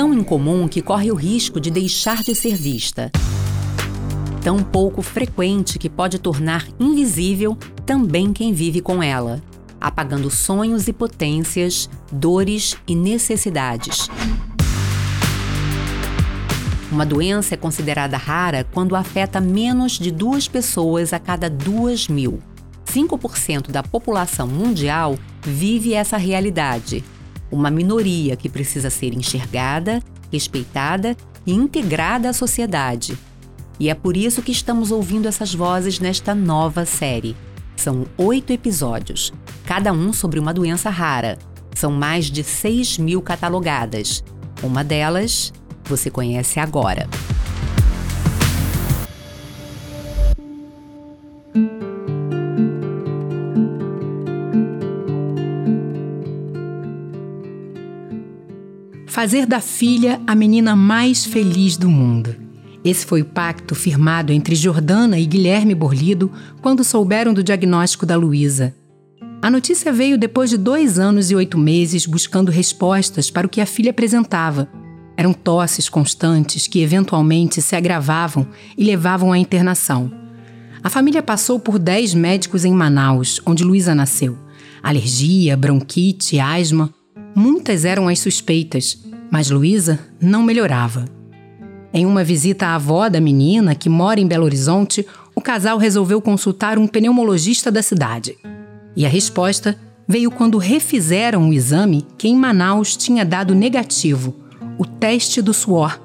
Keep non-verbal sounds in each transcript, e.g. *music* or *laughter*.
tão incomum que corre o risco de deixar de ser vista. Tão pouco frequente que pode tornar invisível também quem vive com ela, apagando sonhos e potências, dores e necessidades. Uma doença é considerada rara quando afeta menos de duas pessoas a cada duas mil. 5% da população mundial vive essa realidade. Uma minoria que precisa ser enxergada, respeitada e integrada à sociedade. E é por isso que estamos ouvindo essas vozes nesta nova série. São oito episódios, cada um sobre uma doença rara. São mais de 6 mil catalogadas. Uma delas você conhece agora. Fazer da filha a menina mais feliz do mundo. Esse foi o pacto firmado entre Jordana e Guilherme Borlido quando souberam do diagnóstico da Luísa. A notícia veio depois de dois anos e oito meses buscando respostas para o que a filha apresentava. Eram tosses constantes que eventualmente se agravavam e levavam à internação. A família passou por dez médicos em Manaus, onde Luísa nasceu. Alergia, bronquite, asma. Muitas eram as suspeitas, mas Luísa não melhorava. Em uma visita à avó da menina, que mora em Belo Horizonte, o casal resolveu consultar um pneumologista da cidade. E a resposta veio quando refizeram o exame que em Manaus tinha dado negativo, o teste do suor,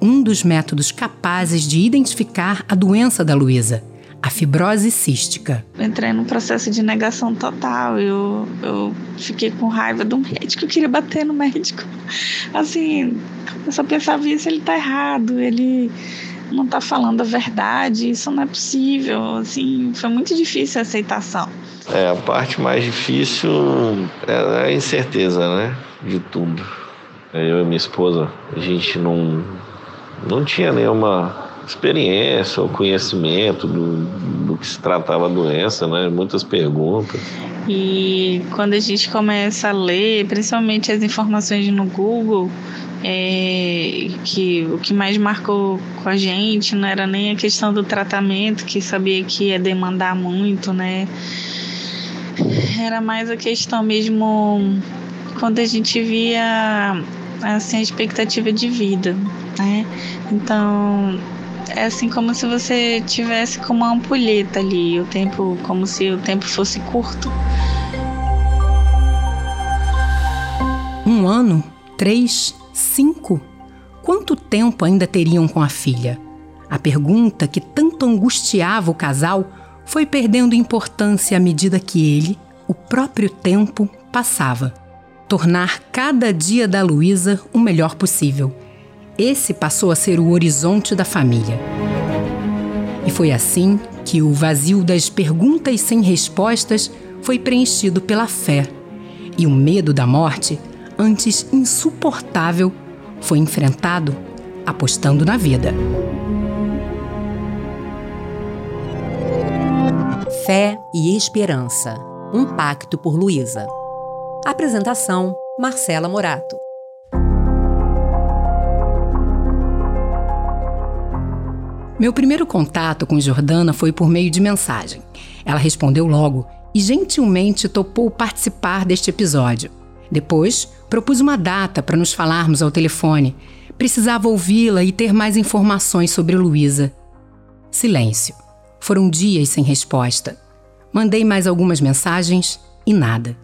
um dos métodos capazes de identificar a doença da Luísa a fibrose cística. Entrei num processo de negação total. Eu, eu fiquei com raiva do médico, eu queria bater no médico. Assim, eu só pensava isso, ele tá errado, ele não tá falando a verdade, isso não é possível. Assim, foi muito difícil a aceitação. É, a parte mais difícil é a incerteza, né? De tudo. Eu e minha esposa, a gente não, não tinha nenhuma experiência ou conhecimento do, do que se tratava a doença, né? Muitas perguntas. E quando a gente começa a ler, principalmente as informações no Google, é, que o que mais marcou com a gente não era nem a questão do tratamento, que sabia que ia demandar muito, né? Era mais a questão mesmo quando a gente via assim a expectativa de vida, né? Então é assim como se você tivesse com uma ampulheta ali, o tempo como se o tempo fosse curto. Um ano, três, cinco. Quanto tempo ainda teriam com a filha? A pergunta que tanto angustiava o casal foi perdendo importância à medida que ele, o próprio tempo, passava. Tornar cada dia da Luísa o melhor possível esse passou a ser o horizonte da família. E foi assim que o vazio das perguntas sem respostas foi preenchido pela fé. E o medo da morte, antes insuportável, foi enfrentado apostando na vida. Fé e Esperança Um Pacto por Luísa. Apresentação: Marcela Morato. Meu primeiro contato com Jordana foi por meio de mensagem. Ela respondeu logo e gentilmente topou participar deste episódio. Depois, propus uma data para nos falarmos ao telefone. Precisava ouvi-la e ter mais informações sobre Luísa. Silêncio. Foram dias sem resposta. Mandei mais algumas mensagens e nada.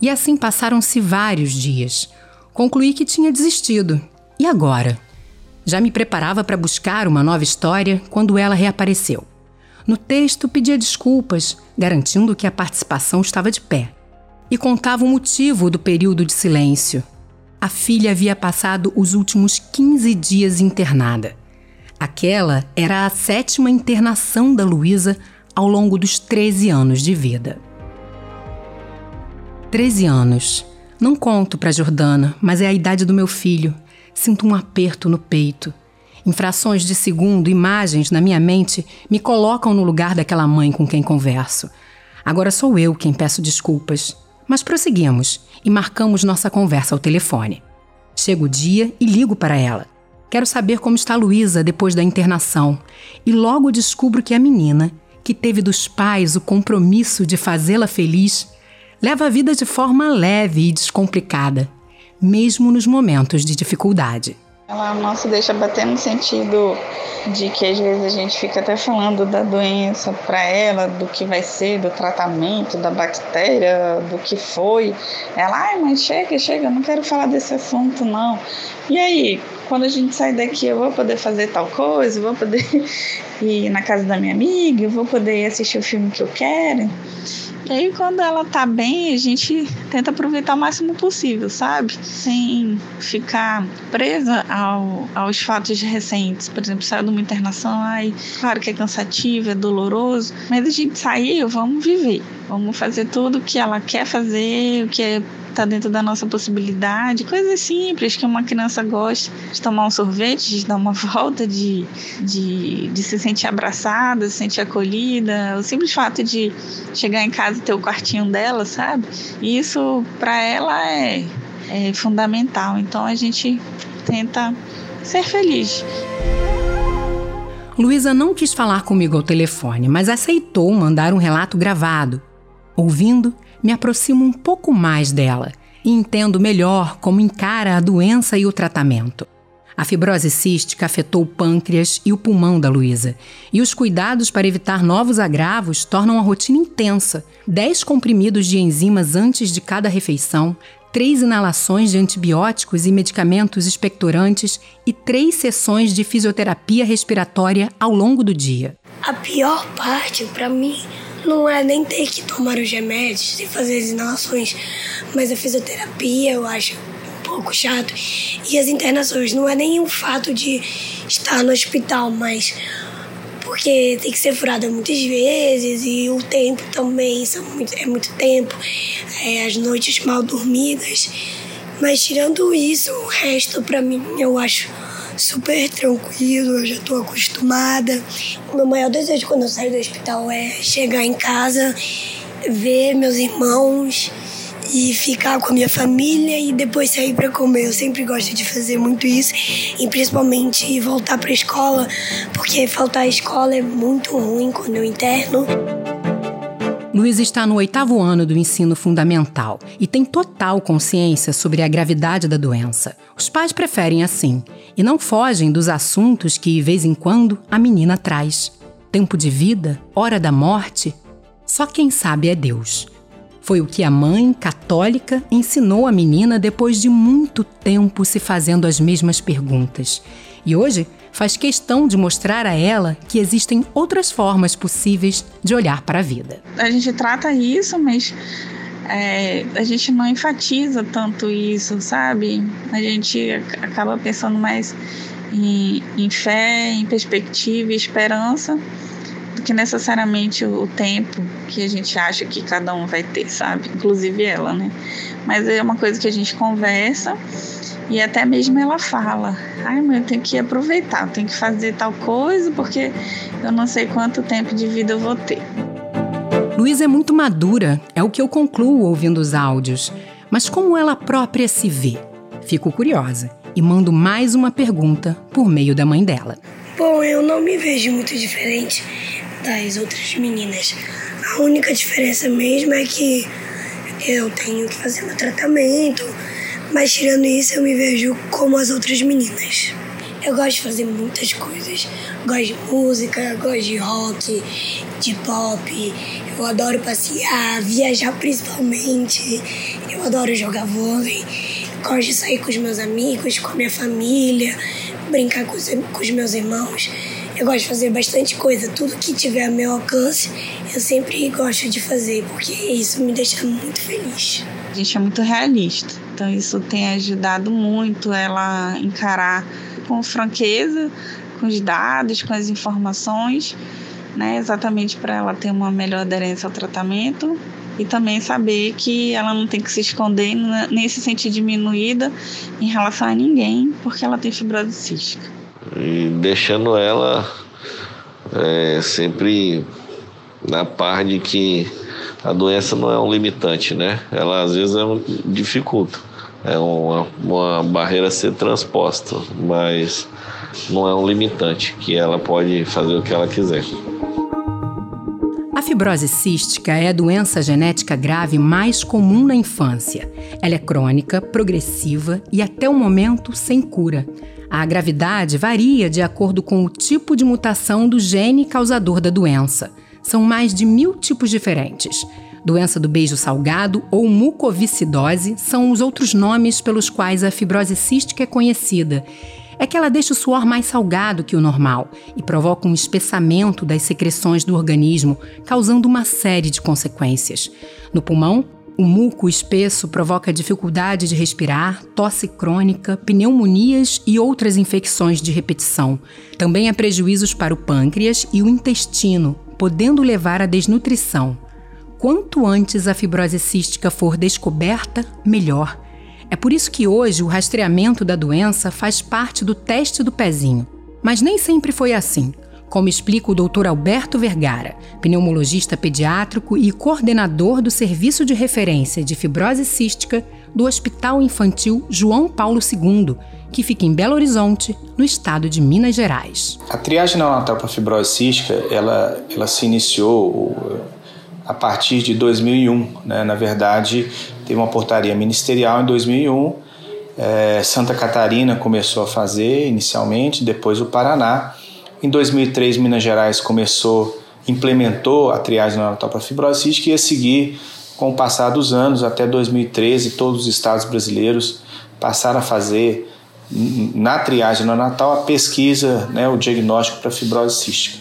E assim passaram-se vários dias. Concluí que tinha desistido. E agora? Já me preparava para buscar uma nova história quando ela reapareceu. No texto, pedia desculpas, garantindo que a participação estava de pé. E contava o motivo do período de silêncio. A filha havia passado os últimos 15 dias internada. Aquela era a sétima internação da Luísa ao longo dos 13 anos de vida. 13 anos. Não conto para Jordana, mas é a idade do meu filho Sinto um aperto no peito. Em frações de segundo, imagens na minha mente me colocam no lugar daquela mãe com quem converso. Agora sou eu quem peço desculpas. Mas prosseguimos e marcamos nossa conversa ao telefone. Chega o dia e ligo para ela. Quero saber como está Luísa depois da internação. E logo descubro que a menina, que teve dos pais o compromisso de fazê-la feliz, leva a vida de forma leve e descomplicada, mesmo nos momentos de dificuldade. Ela se deixa bater no sentido de que às vezes a gente fica até falando da doença para ela, do que vai ser, do tratamento, da bactéria, do que foi. Ela, ai, mas chega, chega, não quero falar desse assunto, não. E aí, quando a gente sair daqui, eu vou poder fazer tal coisa, vou poder *laughs* ir na casa da minha amiga, eu vou poder assistir o filme que eu quero. E aí, quando ela tá bem, a gente tenta aproveitar o máximo possível, sabe? Sem ficar presa ao, aos fatos recentes. Por exemplo, saiu de uma internação, ai, claro que é cansativo, é doloroso, mas a gente saiu, vamos viver. Vamos fazer tudo o que ela quer fazer, o que é está dentro da nossa possibilidade, coisas simples que uma criança gosta de tomar um sorvete, de dar uma *laughs* volta, de, de, de se sentir abraçada, se sentir acolhida, o simples fato de chegar em casa e ter o quartinho dela, sabe? Isso para ela é, é fundamental. Então a gente tenta ser feliz. Luísa não quis falar comigo ao telefone, mas aceitou mandar um relato gravado. Ouvindo, me aproximo um pouco mais dela e entendo melhor como encara a doença e o tratamento. A fibrose cística afetou o pâncreas e o pulmão da Luísa, e os cuidados para evitar novos agravos tornam a rotina intensa. 10 comprimidos de enzimas antes de cada refeição, três inalações de antibióticos e medicamentos expectorantes e três sessões de fisioterapia respiratória ao longo do dia. A pior parte para mim não é nem ter que tomar os remédios e fazer as inalações, mas a fisioterapia eu acho um pouco chato. E as internações não é nem o fato de estar no hospital, mas porque tem que ser furada muitas vezes e o tempo também são muito, é muito tempo, é, as noites mal dormidas. Mas tirando isso, o resto para mim eu acho super tranquilo, eu já estou acostumada. O meu maior desejo quando eu saio do hospital é chegar em casa, ver meus irmãos e ficar com a minha família e depois sair para comer. Eu sempre gosto de fazer muito isso e principalmente voltar para a escola, porque faltar a escola é muito ruim quando eu interno. Luiz está no oitavo ano do ensino fundamental e tem total consciência sobre a gravidade da doença. Os pais preferem assim e não fogem dos assuntos que, de vez em quando, a menina traz. Tempo de vida, hora da morte. Só quem sabe é Deus. Foi o que a mãe, católica, ensinou a menina depois de muito tempo se fazendo as mesmas perguntas. E hoje faz questão de mostrar a ela que existem outras formas possíveis de olhar para a vida. A gente trata isso, mas é, a gente não enfatiza tanto isso, sabe? A gente acaba pensando mais em, em fé, em perspectiva e esperança do que necessariamente o tempo que a gente acha que cada um vai ter, sabe? Inclusive ela, né? Mas é uma coisa que a gente conversa e até mesmo ela fala: ai, mãe, eu tenho que aproveitar, eu tenho que fazer tal coisa porque eu não sei quanto tempo de vida eu vou ter. Luísa é muito madura, é o que eu concluo ouvindo os áudios. Mas como ela própria se vê? Fico curiosa e mando mais uma pergunta por meio da mãe dela. Bom, eu não me vejo muito diferente das outras meninas. A única diferença mesmo é que eu tenho que fazer meu tratamento, mas tirando isso, eu me vejo como as outras meninas. Eu gosto de fazer muitas coisas. Gosto de música, gosto de rock, de pop. Eu adoro passear, viajar principalmente. Eu adoro jogar vôlei. Gosto de sair com os meus amigos, com a minha família, brincar com os, com os meus irmãos. Eu gosto de fazer bastante coisa. Tudo que tiver a meu alcance, eu sempre gosto de fazer, porque isso me deixa muito feliz. A gente é muito realista então isso tem ajudado muito ela encarar com franqueza, com os dados, com as informações, né, exatamente para ela ter uma melhor aderência ao tratamento e também saber que ela não tem que se esconder nem se sentir diminuída em relação a ninguém, porque ela tem fibrose cística. E deixando ela é, sempre na par de que a doença não é um limitante, né? Ela às vezes é um, dificulta é uma, uma barreira a ser transposta, mas não é um limitante, que ela pode fazer o que ela quiser. A fibrose cística é a doença genética grave mais comum na infância. Ela é crônica, progressiva e até o momento sem cura. A gravidade varia de acordo com o tipo de mutação do gene causador da doença. São mais de mil tipos diferentes. Doença do beijo salgado ou mucoviscidose são os outros nomes pelos quais a fibrose cística é conhecida é que ela deixa o suor mais salgado que o normal e provoca um espessamento das secreções do organismo, causando uma série de consequências. No pulmão, o muco espesso provoca dificuldade de respirar, tosse crônica, pneumonias e outras infecções de repetição. Também há prejuízos para o pâncreas e o intestino, podendo levar à desnutrição. Quanto antes a fibrose cística for descoberta, melhor. É por isso que hoje o rastreamento da doença faz parte do teste do pezinho. Mas nem sempre foi assim, como explica o Dr. Alberto Vergara, pneumologista pediátrico e coordenador do Serviço de Referência de Fibrose Cística do Hospital Infantil João Paulo II, que fica em Belo Horizonte, no estado de Minas Gerais. A triagem neonatal para fibrose cística, ela, ela se iniciou a partir de 2001. Né? Na verdade, teve uma portaria ministerial em 2001. É, Santa Catarina começou a fazer inicialmente, depois o Paraná. Em 2003, Minas Gerais começou, implementou a triagem para fibrose e ia seguir com o passar dos anos, até 2013, todos os estados brasileiros passaram a fazer na triagem neonatal a pesquisa, né, o diagnóstico para fibrose cística.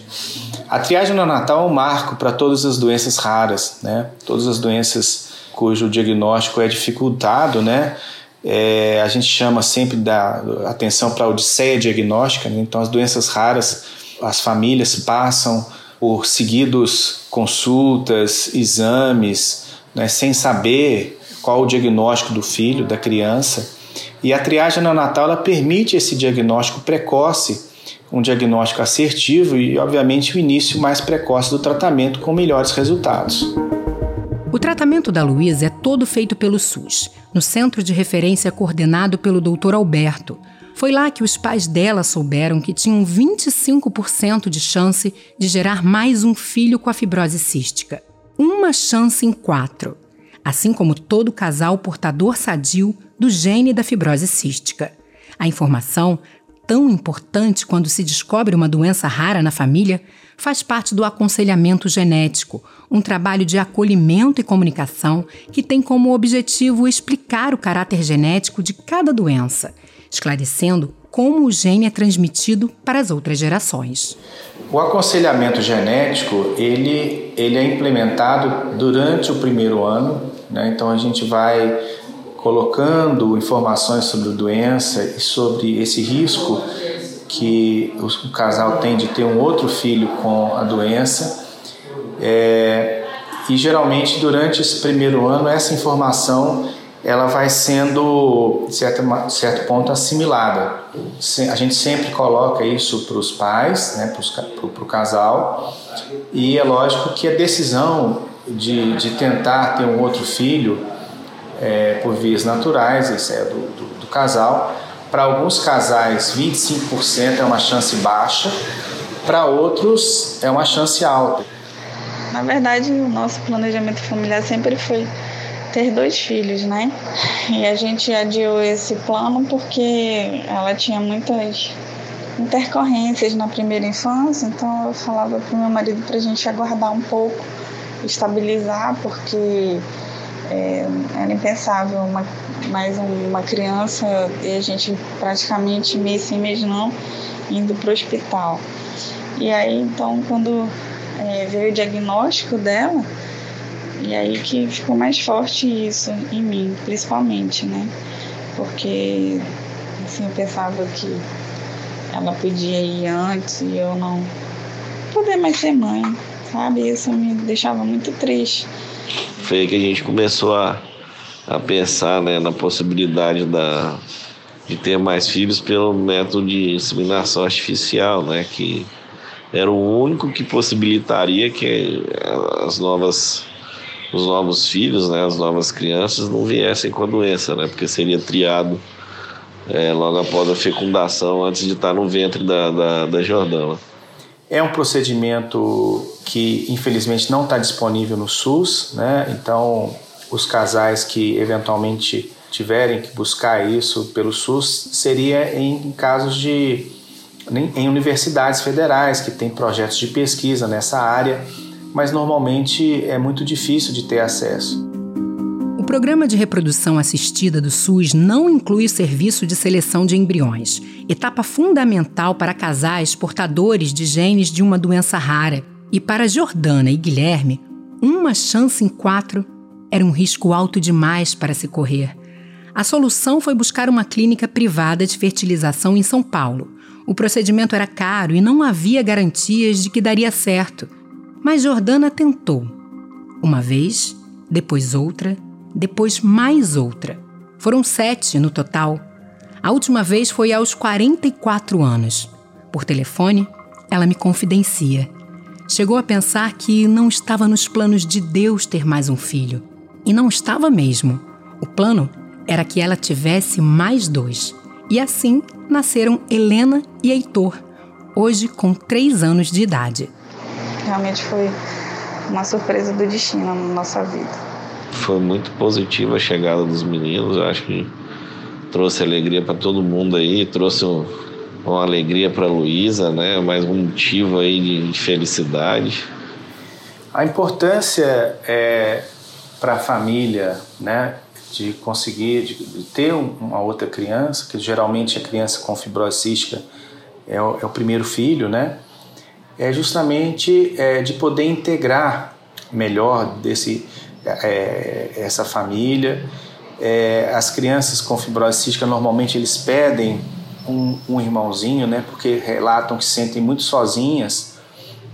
A triagem neonatal é um marco para todas as doenças raras, né? Todas as doenças cujo diagnóstico é dificultado, né? É, a gente chama sempre da atenção para a odisseia diagnóstica, né? então as doenças raras, as famílias passam por seguidos consultas, exames, né? sem saber qual o diagnóstico do filho, da criança. E a triagem neonatal ela permite esse diagnóstico precoce um diagnóstico assertivo e, obviamente, o início mais precoce do tratamento com melhores resultados. Tratamento da Luísa é todo feito pelo SUS, no centro de referência coordenado pelo Dr. Alberto. Foi lá que os pais dela souberam que tinham 25% de chance de gerar mais um filho com a fibrose cística. Uma chance em quatro. Assim como todo casal portador sadio do gene da fibrose cística. A informação tão importante quando se descobre uma doença rara na família faz parte do aconselhamento genético, um trabalho de acolhimento e comunicação que tem como objetivo explicar o caráter genético de cada doença, esclarecendo como o gene é transmitido para as outras gerações. O aconselhamento genético ele, ele é implementado durante o primeiro ano, né? então a gente vai colocando informações sobre a doença e sobre esse risco que o casal tem de ter um outro filho com a doença. É, e geralmente durante esse primeiro ano essa informação ela vai sendo de certo, certo ponto assimilada. A gente sempre coloca isso para os pais, né, para o casal, e é lógico que a decisão de, de tentar ter um outro filho é, por vias naturais, isso é do, do, do casal. Para alguns casais, 25% é uma chance baixa, para outros é uma chance alta. Na verdade, o nosso planejamento familiar sempre foi ter dois filhos, né? E a gente adiou esse plano porque ela tinha muitas intercorrências na primeira infância, então eu falava para o meu marido para a gente aguardar um pouco, estabilizar, porque é, era impensável uma, mais uma criança e a gente praticamente mês sim, mês não, indo para o hospital. E aí, então, quando é, veio o diagnóstico dela, e aí que ficou mais forte isso em mim, principalmente, né? Porque, assim, eu pensava que ela podia ir antes e eu não poder mais ser mãe, sabe? Isso me deixava muito triste. Foi aí que a gente começou a, a pensar né, na possibilidade da, de ter mais filhos pelo método de inseminação artificial, né, que era o único que possibilitaria que as novas os novos filhos, né, as novas crianças, não viessem com a doença, né, porque seria triado é, logo após a fecundação, antes de estar no ventre da, da, da Jordana. É um procedimento que infelizmente não está disponível no SUS, né? Então, os casais que eventualmente tiverem que buscar isso pelo SUS seria em casos de em universidades federais que têm projetos de pesquisa nessa área, mas normalmente é muito difícil de ter acesso. Programa de reprodução assistida do SUS não inclui o serviço de seleção de embriões, etapa fundamental para casais portadores de genes de uma doença rara. E para Jordana e Guilherme, uma chance em quatro era um risco alto demais para se correr. A solução foi buscar uma clínica privada de fertilização em São Paulo. O procedimento era caro e não havia garantias de que daria certo. Mas Jordana tentou. Uma vez, depois outra, depois mais outra. Foram sete no total. A última vez foi aos 44 anos. Por telefone, ela me confidencia. Chegou a pensar que não estava nos planos de Deus ter mais um filho. E não estava mesmo. O plano era que ela tivesse mais dois. E assim nasceram Helena e Heitor, hoje com três anos de idade. Realmente foi uma surpresa do destino na nossa vida. Foi muito positiva a chegada dos meninos, eu acho que trouxe alegria para todo mundo aí, trouxe um, uma alegria para Luísa, né? Mais um motivo aí de, de felicidade. A importância é para a família, né? De conseguir de, de ter uma outra criança, que geralmente a criança com fibrose cística é o, é o primeiro filho, né? É justamente é, de poder integrar melhor desse é, essa família é, as crianças com fibrose cística normalmente eles pedem um, um, irmãozinho, né? Porque relatam que se sentem muito sozinhas,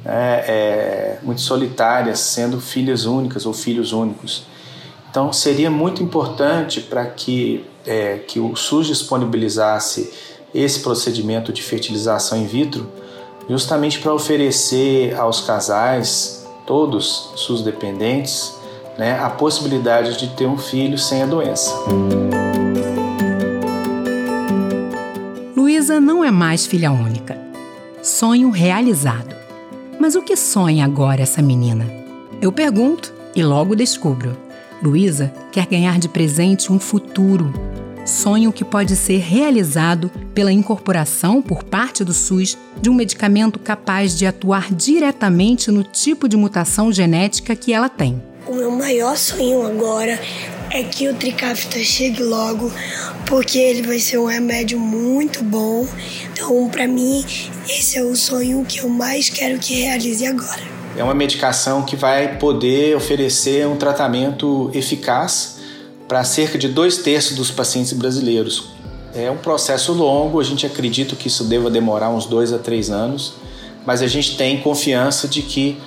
né, é, muito solitárias, sendo filhas únicas ou filhos únicos. Então seria muito importante para que é, que o SUS disponibilizasse esse procedimento de fertilização in vitro, justamente para oferecer aos casais, todos SUS dependentes, né, a possibilidade de ter um filho sem a doença. Luísa não é mais filha única. Sonho realizado. Mas o que sonha agora essa menina? Eu pergunto e logo descubro. Luísa quer ganhar de presente um futuro. Sonho que pode ser realizado pela incorporação por parte do SUS de um medicamento capaz de atuar diretamente no tipo de mutação genética que ela tem. O meu maior sonho agora é que o Tricafta chegue logo, porque ele vai ser um remédio muito bom. Então, para mim, esse é o sonho que eu mais quero que realize agora. É uma medicação que vai poder oferecer um tratamento eficaz para cerca de dois terços dos pacientes brasileiros. É um processo longo, a gente acredita que isso deva demorar uns dois a três anos, mas a gente tem confiança de que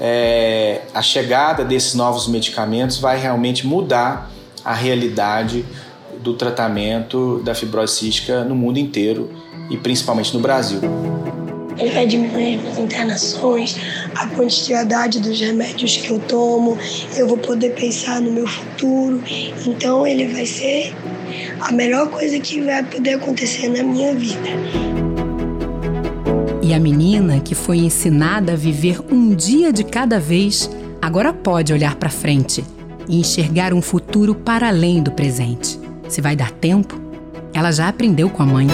é, a chegada desses novos medicamentos vai realmente mudar a realidade do tratamento da fibrose cística no mundo inteiro e principalmente no Brasil. Ele vai diminuir as internações, a quantidade dos remédios que eu tomo, eu vou poder pensar no meu futuro. Então, ele vai ser a melhor coisa que vai poder acontecer na minha vida. E a menina que foi ensinada a viver um dia de cada vez, agora pode olhar para frente e enxergar um futuro para além do presente. Se vai dar tempo, ela já aprendeu com a mãe.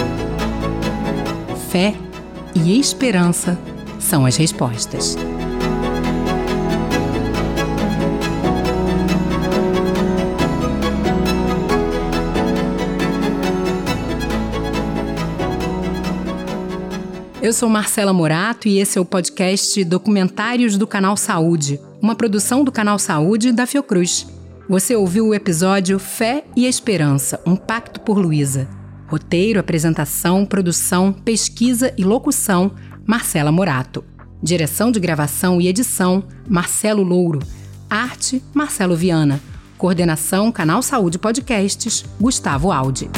Fé e esperança são as respostas. Eu sou Marcela Morato e esse é o podcast Documentários do Canal Saúde, uma produção do Canal Saúde da Fiocruz. Você ouviu o episódio Fé e Esperança, um pacto por Luísa. Roteiro, apresentação, produção, pesquisa e locução, Marcela Morato. Direção de gravação e edição, Marcelo Louro. Arte, Marcelo Viana. Coordenação, Canal Saúde Podcasts, Gustavo Aldi.